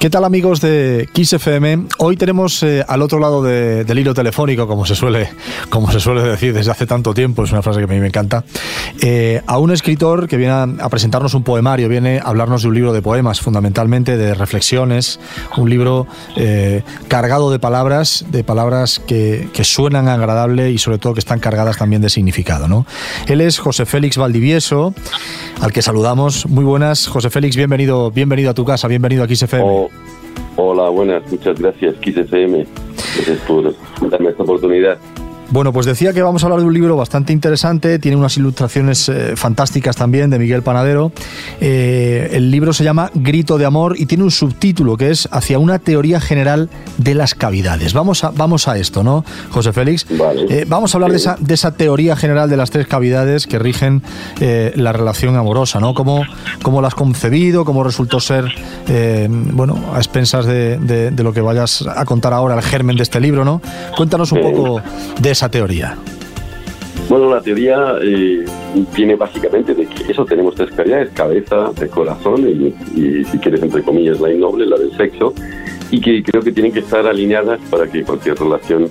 ¿Qué tal amigos de Kiss FM? Hoy tenemos eh, al otro lado del hilo telefónico, como se suele, como se suele decir desde hace tanto tiempo, es una frase que a mí me encanta, eh, a un escritor que viene a, presentarnos un poemario, viene a hablarnos de un libro de poemas, fundamentalmente de reflexiones, un libro eh, cargado de palabras, de palabras que, suenan agradable y sobre todo que están cargadas también de significado. ¿no? Él es José Félix Valdivieso, al que saludamos. Muy buenas, José Félix, bienvenido, bienvenido a tu casa, bienvenido a Kiss FM. Oh, Hola, buenas, muchas gracias, FM. Gracias por darme esta oportunidad. Bueno, pues decía que vamos a hablar de un libro bastante interesante, tiene unas ilustraciones eh, fantásticas también de Miguel Panadero. Eh, el libro se llama Grito de Amor y tiene un subtítulo que es Hacia una teoría general de las cavidades. Vamos a, vamos a esto, ¿no, José Félix? Eh, vamos a hablar de, esa, de esa teoría general de las tres cavidades que rigen la relación amorosa, ¿no? ¿Cómo, ¿Cómo la has concebido? ¿Cómo resultó ser, bueno, a expensas de, de, lo que vayas a contar ahora, el germen de este libro, ¿no? Cuéntanos un poco de esa teoría? Bueno, la teoría eh, viene básicamente de que eso tenemos tres cavidades, cabeza, de corazón y, si quieres, entre comillas, la innoble, la del sexo, y que creo que tienen que estar alineadas para que cualquier relación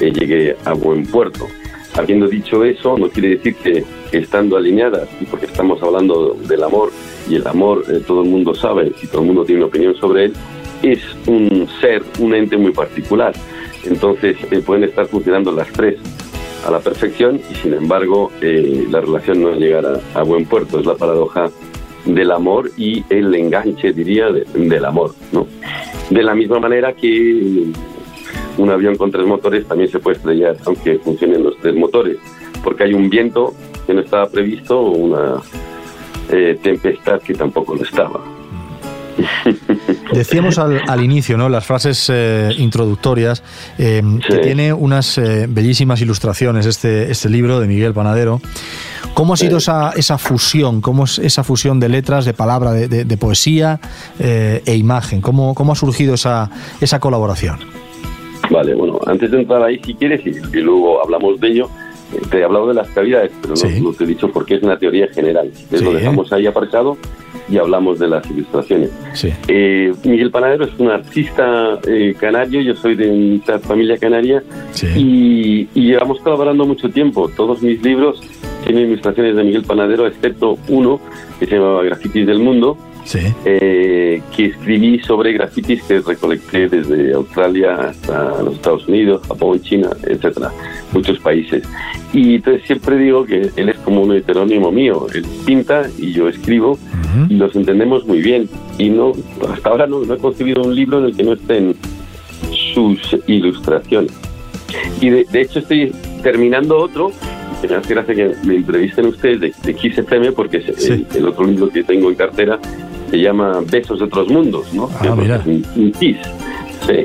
eh, llegue a buen puerto. Habiendo dicho eso, no quiere decir que, estando alineadas, y porque estamos hablando del amor, y el amor eh, todo el mundo sabe y todo el mundo tiene una opinión sobre él, es un ser, un ente muy particular entonces eh, pueden estar funcionando las tres a la perfección y sin embargo eh, la relación no llegará a buen puerto. Es la paradoja del amor y el enganche, diría, del amor. ¿no? De la misma manera que un avión con tres motores también se puede estrellar, aunque funcionen los tres motores, porque hay un viento que no estaba previsto o una eh, tempestad que tampoco lo estaba. Decíamos al, inicio, ¿no? Las frases eh, introductorias, eh, que tiene unas eh, bellísimas ilustraciones este, este libro de Miguel Panadero. ¿Cómo ha sido esa, esa fusión? ¿Cómo es esa fusión de letras, de palabra, de, poesía e imagen? ¿Cómo, ¿Cómo ha surgido esa, esa colaboración? Vale, bueno, antes de entrar ahí, si quieres, y, luego hablamos de ello, te he hablado de las cavidades, pero no, te he dicho porque es una teoría general. Entonces lo dejamos ahí aparcado y hablamos de las ilustraciones. Eh, Miguel Panadero es un artista eh, canario, yo soy de una familia canaria y, llevamos colaborando mucho tiempo. Todos mis libros tienen ilustraciones de Miguel Panadero, excepto uno que se llamaba Grafitis del Mundo, eh, que escribí sobre grafitis que recolecté desde Australia hasta los Estados Unidos, Japón, China, etcétera, muchos países. Y entonces siempre digo que él es como un heterónimo mío, él pinta y yo escribo y los entendemos muy bien. Y no, hasta ahora no, he concebido un libro en el que no estén sus ilustraciones. Y de, hecho estoy terminando otro me hace gracia que me entrevisten ustedes de, de XFM porque es el, otro libro que tengo en cartera se llama Besos de otros mundos, ¿no? Ah, mira. Un, kiss.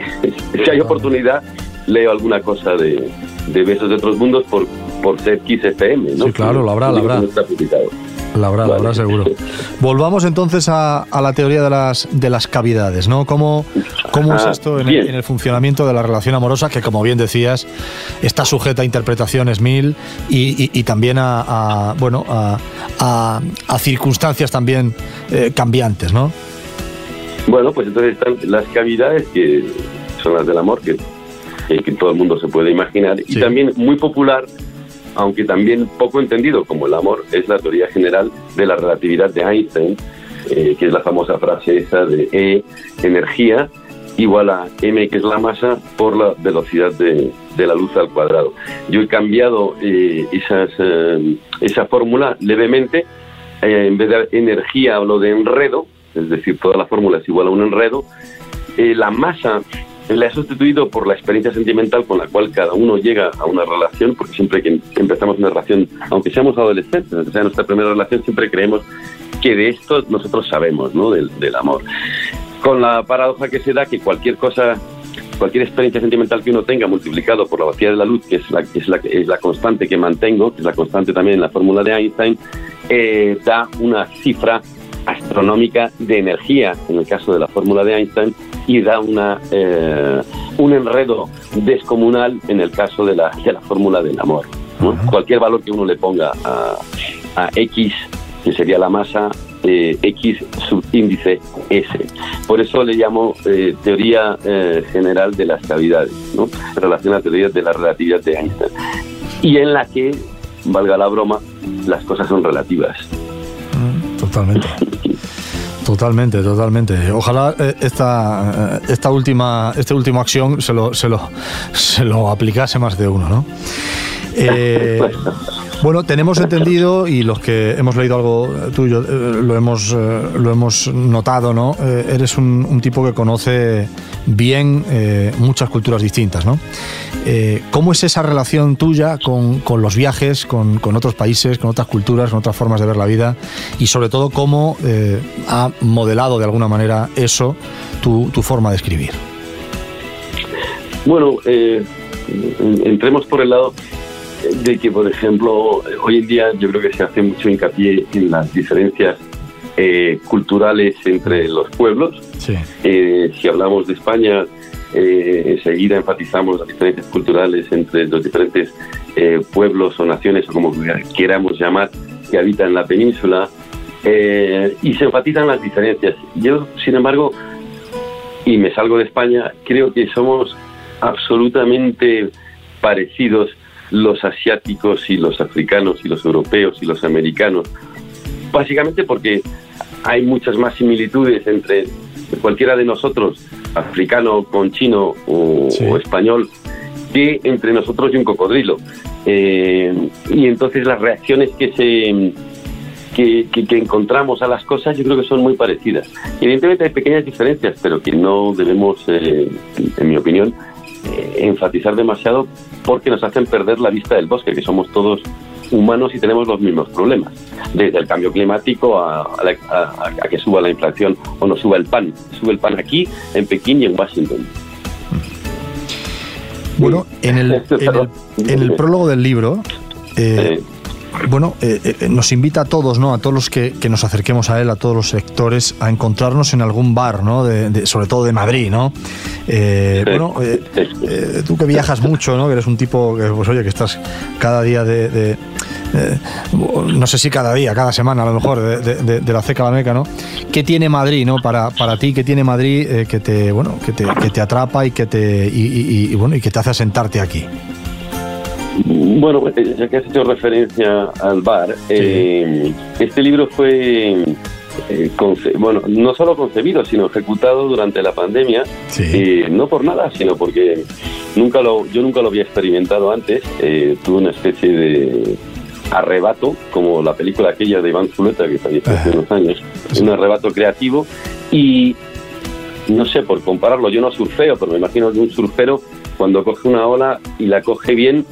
Si hay oportunidad, leo alguna cosa de, Besos de otros mundos por, por ser Kiss FM, ¿no? Sí, claro, lo habrá, lo habrá. La habrá, la habrá seguro. Volvamos entonces a, la teoría de las, de las cavidades, ¿no? ¿Cómo, cómo es esto en el, funcionamiento de la relación amorosa que, como bien decías, está sujeta a interpretaciones mil y, también a, bueno, a, circunstancias también eh, cambiantes, ¿no? Bueno, pues entonces están las cavidades que son las del amor, que, que todo el mundo se puede imaginar, y también muy popular aunque también poco entendido como el amor, es la teoría general de la relatividad de Einstein, eh, que es la famosa frase esa de E, energía, igual a m, que es la masa, por la velocidad de, la luz al cuadrado. Yo he cambiado eh, esas, eh, esa fórmula levemente, en vez de energía hablo de enredo, es decir, toda la fórmula es igual a un enredo, la masa le ha sustituido por la experiencia sentimental con la cual cada uno llega a una relación, porque siempre que empezamos una relación, aunque seamos adolescentes, aunque sea nuestra primera relación, siempre creemos que de esto nosotros sabemos, ¿no? Del, amor. Con la paradoja que se da que cualquier cosa, cualquier experiencia sentimental que uno tenga multiplicado por la velocidad de la luz, que es la, es la, es la constante que mantengo, que es la constante también en la fórmula de Einstein, eh, da una cifra astronómica de energía, en el caso de la fórmula de Einstein, y da una, eh, un enredo descomunal en el caso de la, de la fórmula del amor. Cualquier valor que uno le ponga a, a X, que sería la masa, eh, X subíndice S. Por eso le llamo eh, teoría eh, general de las cavidades, ¿no? en relación a la teoría de la relatividad de Einstein. Y en la que, valga la broma, las cosas son relativas. Mm, totalmente. Totalmente, totalmente. Ojalá esta, esta última, este último acción se lo, se lo, se lo aplicase más de uno, ¿no? Eh, bueno, tenemos entendido y los que hemos leído algo tuyo eh, lo, hemos, eh, lo hemos notado, ¿no? eres un, tipo que conoce bien muchas culturas distintas, ¿no? ¿Cómo es esa relación tuya con, los viajes, con, otros países, con otras culturas, con otras formas de ver la vida? Y sobre todo, ¿cómo ha modelado de alguna manera eso tu, tu forma de escribir? Bueno, entremos por el lado de que, por ejemplo, hoy en día yo creo que se hace mucho hincapié en las diferencias eh, culturales entre los pueblos. Eh, si hablamos de España, eh, enseguida enfatizamos las diferencias culturales entre los diferentes pueblos o naciones, o como queramos llamar, que habitan la península, y se enfatizan las diferencias. Yo, sin embargo, y me salgo de España, creo que somos absolutamente parecidos los asiáticos y los africanos y los europeos y los americanos. Básicamente porque hay muchas más similitudes entre cualquiera de nosotros, africano con chino o, español, que entre nosotros y un cocodrilo. Eh, y entonces las reacciones que se que, encontramos a las cosas yo creo que son muy parecidas. Evidentemente hay pequeñas diferencias, pero que no debemos, eh, en mi opinión, eh, enfatizar demasiado porque nos hacen perder la vista del bosque, que somos todos humanos y tenemos los mismos problemas, desde el cambio climático a, que suba la inflación o no suba el pan. Sube el pan aquí, en Pekín y en Washington. Bueno, en el, en el, prólogo del libro, eh, bueno, eh, eh, nos invita a todos, ¿no? A todos los que, nos acerquemos a él, a todos los sectores, a encontrarnos en algún bar, ¿no? De, sobre todo de Madrid, ¿no? Eh, bueno, tú que viajas mucho, ¿no? Que eres un tipo que, pues oye, que estás cada día de, no sé si cada día, cada semana a lo mejor, de, la ceca a la meca, ¿no? ¿Qué tiene Madrid, ¿no? Para, para ti, ¿qué tiene Madrid que te, bueno, que te, que te atrapa y que te, y, bueno, y que te hace sentarte aquí? Bueno, eh, ya que has hecho referencia al bar, eh, este libro fue, eh, bueno, no solo concebido, sino ejecutado durante la pandemia, no por nada, sino porque nunca lo, yo nunca lo había experimentado antes, tuve una especie de arrebato, como la película aquella de Iván Zuleta que falleció hace unos años, un arrebato creativo. Y no sé, por compararlo, yo no surfeo, pero me imagino que un surfero cuando coge una ola y la coge bien,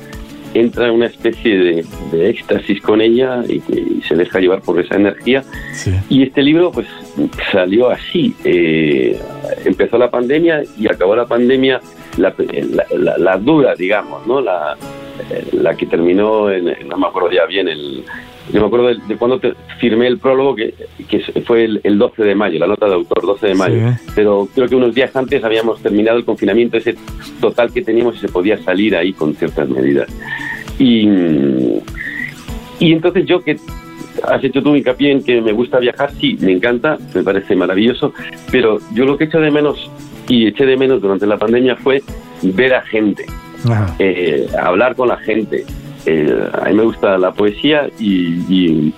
entra en una especie de, éxtasis con ella y, se deja llevar por esa energía. Y este libro pues salió así. Eh, empezó la pandemia y acabó la pandemia la, la, dura, digamos, ¿no? La, la que terminó, en, no me acuerdo ya bien, el, yo me acuerdo de, cuando firmé el prólogo, que, que fue el, 12 de mayo, la nota de autor, 12 de mayo. Pero creo que unos días antes habíamos terminado el confinamiento ese total que teníamos y se podía salir ahí con ciertas medidas. Y, y entonces yo que has hecho tú hincapié en que me gusta viajar, sí, me encanta, me parece maravilloso, pero yo lo que echo de menos y eché de menos durante la pandemia fue ver a gente, eh, hablar con la gente, eh, a mí me gusta la poesía y,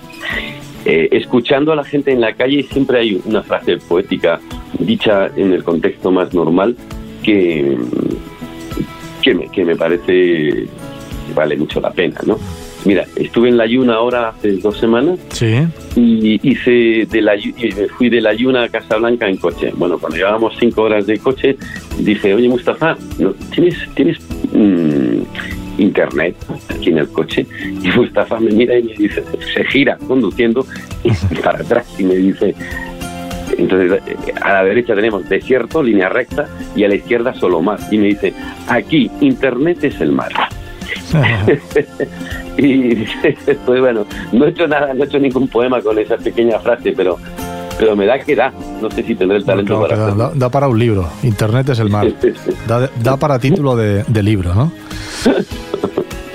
eh, escuchando a la gente en la calle siempre hay una frase poética dicha en el contexto más normal que, que, me, que me parece vale mucho la pena, ¿no? Mira, estuve en la Yuna ahora hace dos semanas sí. y hice de la, fui de la Yuna a Casablanca en coche. Bueno, cuando llevábamos cinco horas de coche, dije, oye Mustafa, ¿tienes, tienes mm, internet aquí en el coche y Mustafa me mira y me dice, se gira conduciendo para atrás y me dice, entonces a la derecha tenemos desierto, línea recta y a la izquierda solo mar. Y me dice, aquí internet es el mar. y pues bueno, no he hecho nada, no he hecho ningún poema con esa pequeña frase, pero pero me da que da. No sé si tendré el talento para da, da, para un libro. Internet es el mar. Da, da para título de, de libro, ¿no?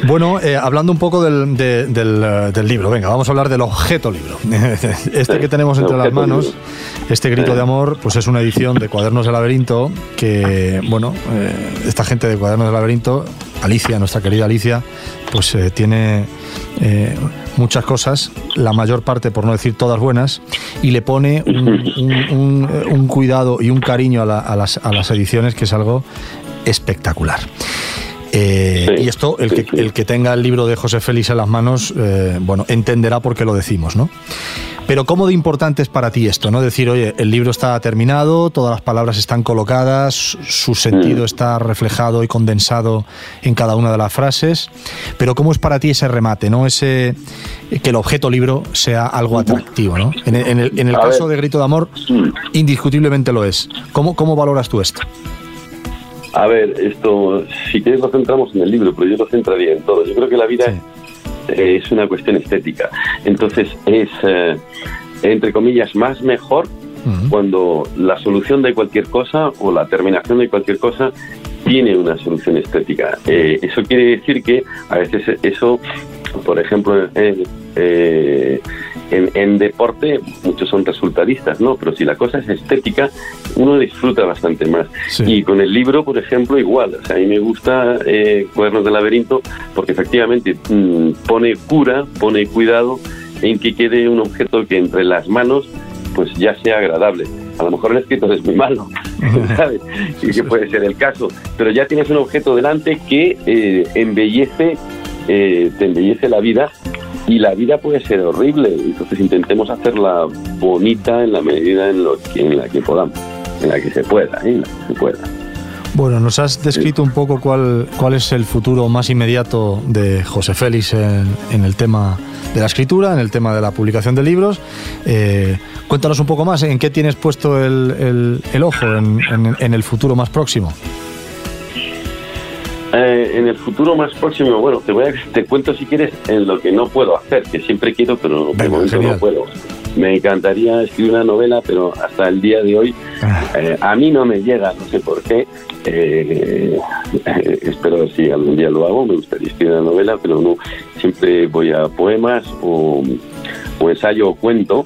Bueno, eh, hablando un poco del, del, libro, venga, vamos a hablar del objeto libro. Este que tenemos entre las manos, este grito de amor, pues es una edición de Cuadernos del Laberinto que, bueno, esta gente de Cuadernos del Laberinto, Alicia, nuestra querida Alicia, pues tiene muchas cosas, la mayor parte, por no decir todas buenas, y le pone un, cuidado y un cariño a, las, a las ediciones que es algo espectacular. Eh, y esto, el, que, el que tenga el libro de José Félix en las manos, eh, bueno, entenderá por qué lo decimos, ¿no? Pero ¿cómo de importante es para ti esto, no? Decir, oye, el libro está terminado, todas las palabras están colocadas, su sentido mm. está reflejado y condensado en cada una de las frases, pero ¿cómo es para ti ese remate, no? Ese que el objeto libro sea algo atractivo, ¿no? En, el, caso de Grito de Amor, mm. indiscutiblemente lo es. ¿Cómo, cómo valoras tú esto? A ver, esto, si quieres lo centramos en el libro, pero yo lo centraría en todo. Yo creo que la vida es una cuestión estética. Entonces es, eh, entre comillas, más mejor cuando la solución de cualquier cosa o la terminación de cualquier cosa tiene una solución estética. Eh, eso quiere decir que a veces eso, por ejemplo, eh, en, deporte muchos son resultadistas, ¿no? Pero si la cosa es estética, uno disfruta bastante más. Y con el libro, por ejemplo, igual. O sea, a mí me gusta eh, Cuadernos del Laberinto porque efectivamente mm, pone cura, pone cuidado en que quede un objeto que entre las manos pues ya sea agradable. A lo mejor el escritor es muy malo, ¿sabes? Y que puede ser el caso. Pero ya tienes un objeto delante que eh, embellece, eh, te embellece la vida y la vida puede ser horrible. Entonces intentemos hacerla bonita en la medida en, lo en la que podamos, en la que se pueda, ¿eh? se pueda. Bueno, nos has descrito un poco cuál, cuál es el futuro más inmediato de José Félix en, el tema de la escritura, en el tema de la publicación de libros. Eh, cuéntanos un poco más, ¿en qué tienes puesto el, el, ojo en, en el futuro más próximo? Eh, en el futuro más próximo, bueno, te voy a, te cuento si quieres en lo que no puedo hacer, que siempre quiero, pero de momento no puedo. Me encantaría escribir una novela, pero hasta el día de hoy ah. eh, a mí no me llega, no sé por qué. Eh, espero si algún día lo hago, me gustaría escribir una novela, pero no. Siempre voy a poemas o, o ensayo o cuento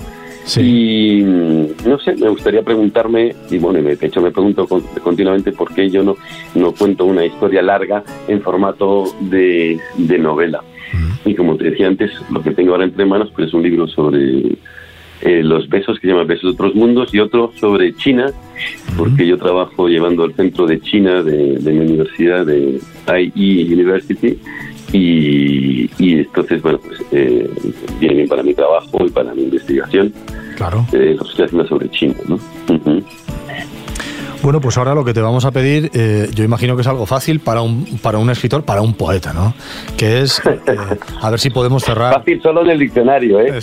y mm, no sé, me gustaría preguntarme, y bueno, de hecho me pregunto continuamente por qué yo no, no cuento una historia larga en formato de, novela. Y como te decía antes, lo que tengo ahora entre manos pues es un libro sobre eh, los besos que se llama Besos de otros mundos y otro sobre China, porque yo trabajo llevando al centro de China de, mi universidad, de IE University, y, entonces, bueno, pues eh, viene bien para mi trabajo y para mi investigación. Claro. Eh, lo estoy haciendo sobre China, ¿no? Bueno, pues ahora lo que te vamos a pedir, eh, yo imagino que es algo fácil para un, para un escritor, para un poeta, ¿no? Que es, eh, a ver si podemos cerrar... Fácil solo en el diccionario, ¿eh?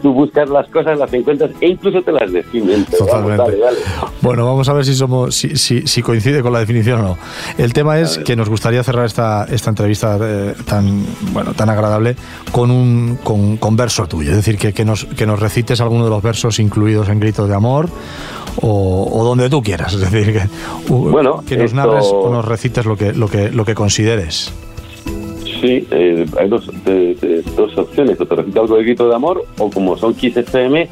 Tú buscas las cosas, las encuentras e incluso te las definen. Totalmente. Bueno, vamos a ver si, somos, si, si, coincide con la definición o no. El tema es que nos gustaría cerrar esta, esta entrevista eh, tan, bueno, tan agradable con un con, con verso tuyo, es decir, que, que, nos, que nos recites alguno de los versos incluidos en Gritos de Amor o, donde tú quieras. Es decir, que, bueno, que nos narres o nos recites lo que, lo que, lo que consideres. Sí, eh, hay dos, dos opciones, o te recito algo de grito de amor, o como son Kiss FM,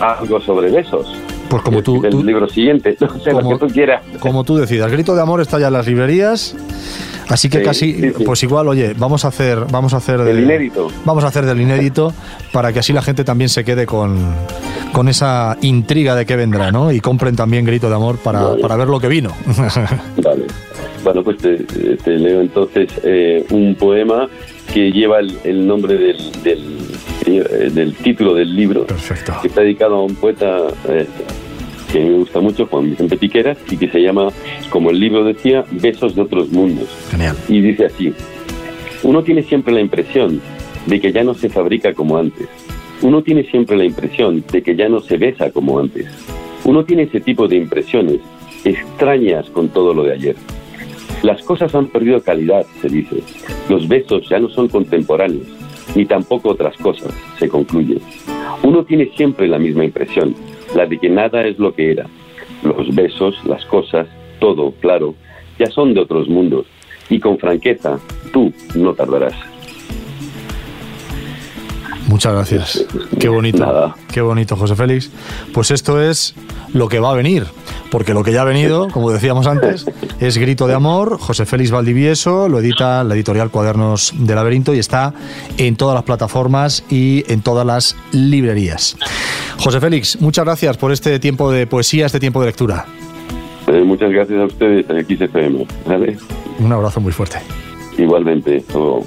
algo sobre besos. Pues como tú, el libro siguiente, no sé, lo que tú quieras. Como tú decidas. Grito de amor está ya en las librerías. Así que casi, pues igual, oye, vamos a hacer, vamos a hacer del inédito. Vamos a hacer del inédito para que así la gente también se quede con, con esa intriga de qué vendrá, ¿no? Y compren también Grito de Amor para, para ver lo que vino. vale. Bueno, pues te, leo entonces eh, un poema que lleva el, nombre del, eh, del, título del libro, Perfecto. que está dedicado a un poeta eh, que me gusta mucho, Juan Vicente Piqueras, y que se llama, como el libro decía, Besos de otros mundos. Genial. Y dice así, uno tiene siempre la impresión de que ya no se fabrica como antes. Uno tiene siempre la impresión de que ya no se besa como antes. Uno tiene ese tipo de impresiones extrañas con todo lo de ayer. Las cosas han perdido calidad, se dice. Los besos ya no son contemporáneos, ni tampoco otras cosas, se concluye. Uno tiene siempre la misma impresión, la de que nada es lo que era. Los besos, las cosas, todo, claro, ya son de otros mundos. y con franqueza, tú no tardarás. Muchas gracias. Qué bonito. Qué bonito, José Félix. Pues esto es lo que va a venir, porque lo que ya ha venido, como decíamos antes, es Grito de Amor. José Félix Valdivieso lo edita la editorial Cuadernos de Laberinto y está en todas las plataformas y en todas las librerías. José Félix, muchas gracias por este tiempo de poesía, este tiempo de lectura. Eh, muchas gracias a ustedes, aquí se ¿vale? Un abrazo muy fuerte. Igualmente. Todo.